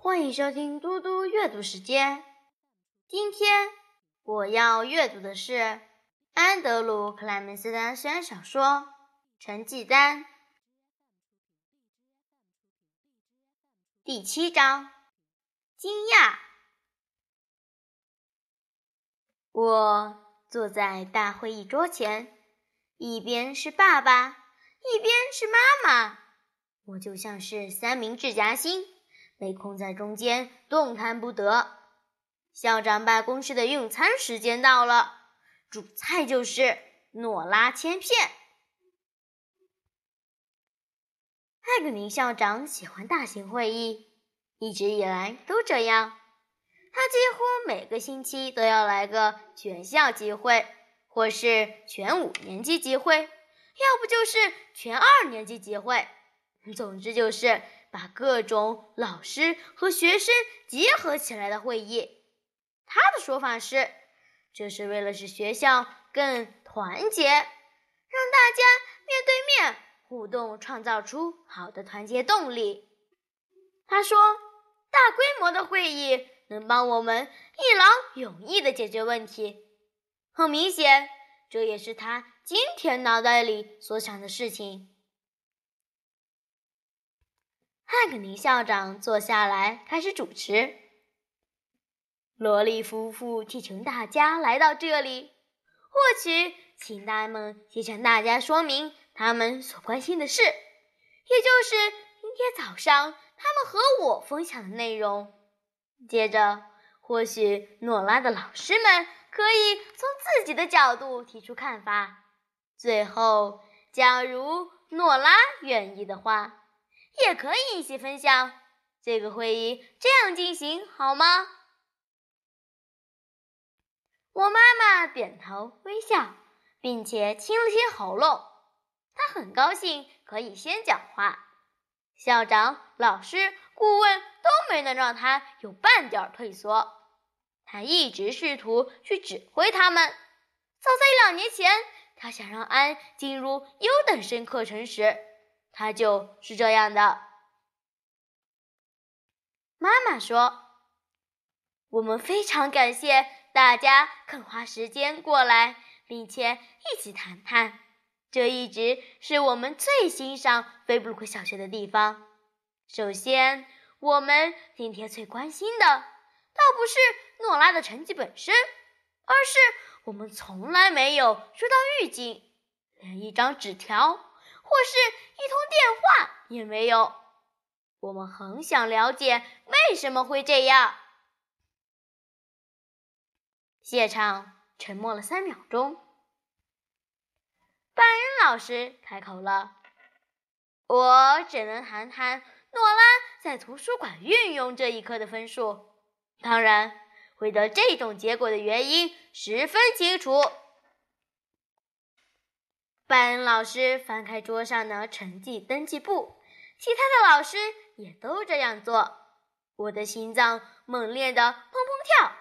欢迎收听嘟嘟阅读时间。今天我要阅读的是安德鲁·克莱门斯的诗篇小说《成绩单》第七章。惊讶。我坐在大会议桌前，一边是爸爸，一边是妈妈，我就像是三明治夹心，被困在中间，动弹不得。校长办公室的用餐时间到了，主菜就是诺拉切片。艾格尼校长喜欢大型会议。一直以来都这样，他几乎每个星期都要来个全校集会，或是全五年级集会，要不就是全二年级集会。总之就是把各种老师和学生结合起来的会议。他的说法是，这是为了使学校更团结，让大家面对面互动，创造出好的团结动力。他说。大规模的会议能帮我们一劳永逸地解决问题。很明显，这也是他今天脑袋里所想的事情。汉克尼校长坐下来开始主持。罗莉夫妇替请大家来到这里，或许请他们先向大家说明他们所关心的事，也就是今天早上。他们和我分享的内容。接着，或许诺拉的老师们可以从自己的角度提出看法。最后，假如诺拉愿意的话，也可以一起分享。这个会议这样进行好吗？我妈妈点头微笑，并且清了清喉咙。她很高兴可以先讲话。校长、老师、顾问都没能让她有半点退缩，她一直试图去指挥他们。早在两年前，她想让安进入优等生课程时，他就是这样的。妈妈说：“我们非常感谢大家肯花时间过来，并且一起谈谈。”这一直是我们最欣赏菲布鲁克小学的地方。首先，我们今天最关心的，倒不是诺拉的成绩本身，而是我们从来没有收到预警，连一张纸条或是一通电话也没有。我们很想了解为什么会这样。现场沉默了三秒钟。班恩老师开口了：“我只能谈谈诺拉在图书馆运用这一课的分数。当然，会得这种结果的原因十分清楚。”班恩老师翻开桌上的成绩登记簿，其他的老师也都这样做。我的心脏猛烈的砰砰跳，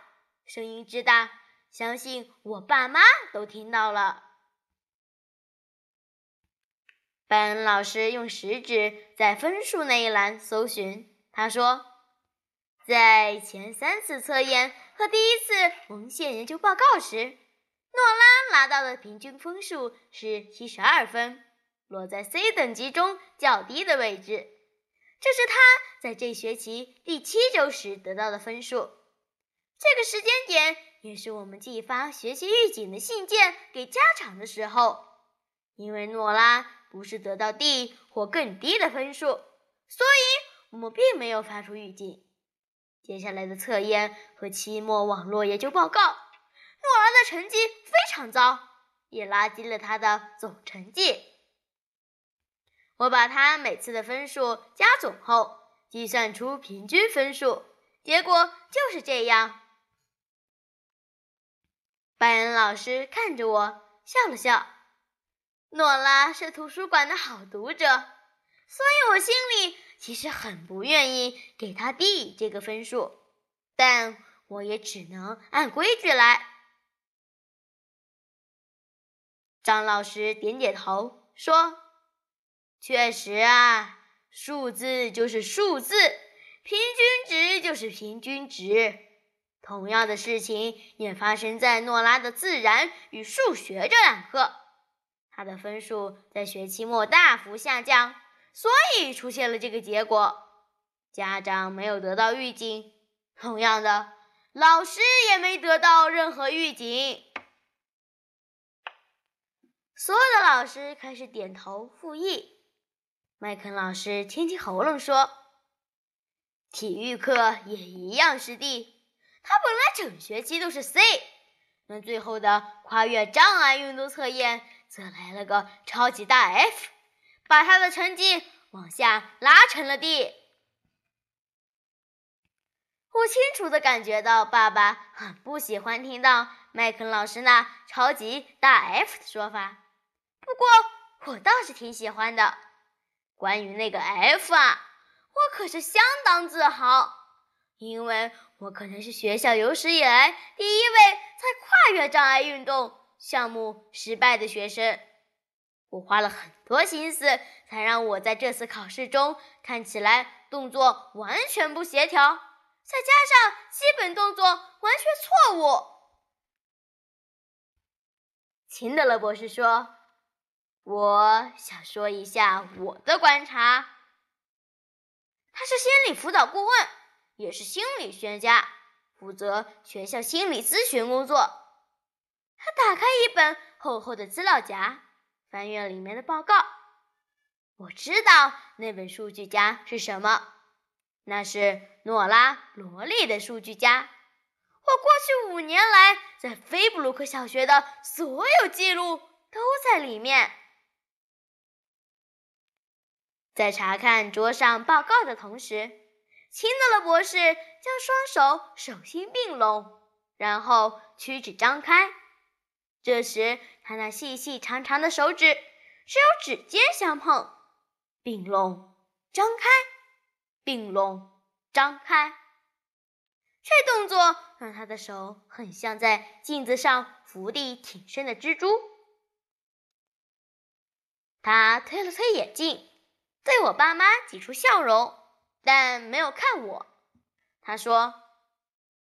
声音之大，相信我爸妈都听到了。班恩老师用食指在分数那一栏搜寻。他说：“在前三次测验和第一次文献研究报告时，诺拉拿到的平均分数是七十二分，落在 C 等级中较低的位置。这是他在这学期第七周时得到的分数。这个时间点也是我们寄发学习预警的信件给家长的时候，因为诺拉。”不是得到 D 或更低的分数，所以我们并没有发出预警。接下来的测验和期末网络研究报告，诺拉的成绩非常糟，也拉低了他的总成绩。我把他每次的分数加总后，计算出平均分数，结果就是这样。拜恩老师看着我，笑了笑。诺拉是图书馆的好读者，所以我心里其实很不愿意给他 D 这个分数，但我也只能按规矩来。张老师点点头说：“确实啊，数字就是数字，平均值就是平均值。同样的事情也发生在诺拉的自然与数学这两科，他的分数在学期末大幅下降，所以出现了这个结果。家长没有得到预警，同样的，老师也没得到任何预警。所有的老师开始点头附议。麦肯老师清清喉咙说：“体育课也一样是 D。他本来整学期都是 C，那最后的跨越障碍运动测验则来了个超级大 F，把他的成绩往下拉成了 D。”我清楚的感觉到爸爸很不喜欢听到麦肯老师那超级大 F 的说法，不过我倒是挺喜欢的。关于那个 F 啊，我可是相当自豪，因为我可能是学校有史以来第一位在跨越障碍运动项目失败的学生。我花了很多心思，才让我在这次考试中看起来动作完全不协调，再加上基本动作完全错误。秦德勒博士说。我想说一下我的观察。他是心理辅导顾问，也是心理学家，负责学校心理咨询工作。他打开一本厚厚的资料夹，翻阅里面的报告。我知道那本数据夹是什么，那是诺拉·罗莉的数据夹。我过去五年来在菲布鲁克小学的所有记录都在里面。在查看桌上报告的同时，辛德勒博士将双手手心并拢，然后屈指张开。这时，他那细细长长的手指只有指尖相碰，并拢、张开、并拢、张开。这动作让他的手很像在镜子上伏地挺身的蜘蛛。他推了推眼镜。对我爸妈挤出笑容，但没有看我。他说：“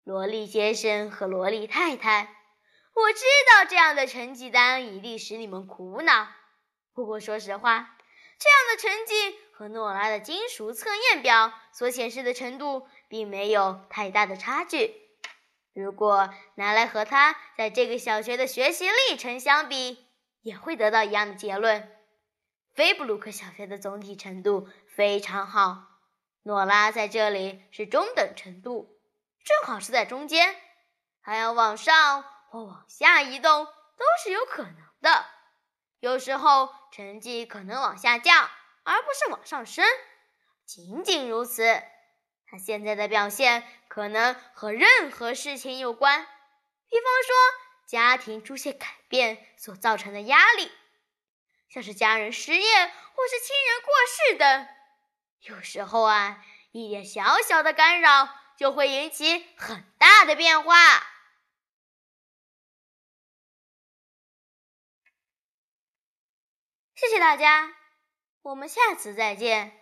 萝莉先生和萝莉太太，我知道这样的成绩单一定使你们苦恼。不过说实话，这样的成绩和诺拉的金属测验表所显示的程度并没有太大的差距。如果拿来和他在这个小学的学习历程相比，也会得到一样的结论。”菲布鲁克小学的总体程度非常好，诺拉在这里是中等程度，正好是在中间，还要往上或往下移动都是有可能的。有时候成绩可能往下降，而不是往上升。仅仅如此，他现在的表现可能和任何事情有关，比方说家庭出现改变所造成的压力。像是家人失业或是亲人过世等，有时候啊，一点小小的干扰就会引起很大的变化。谢谢大家，我们下次再见。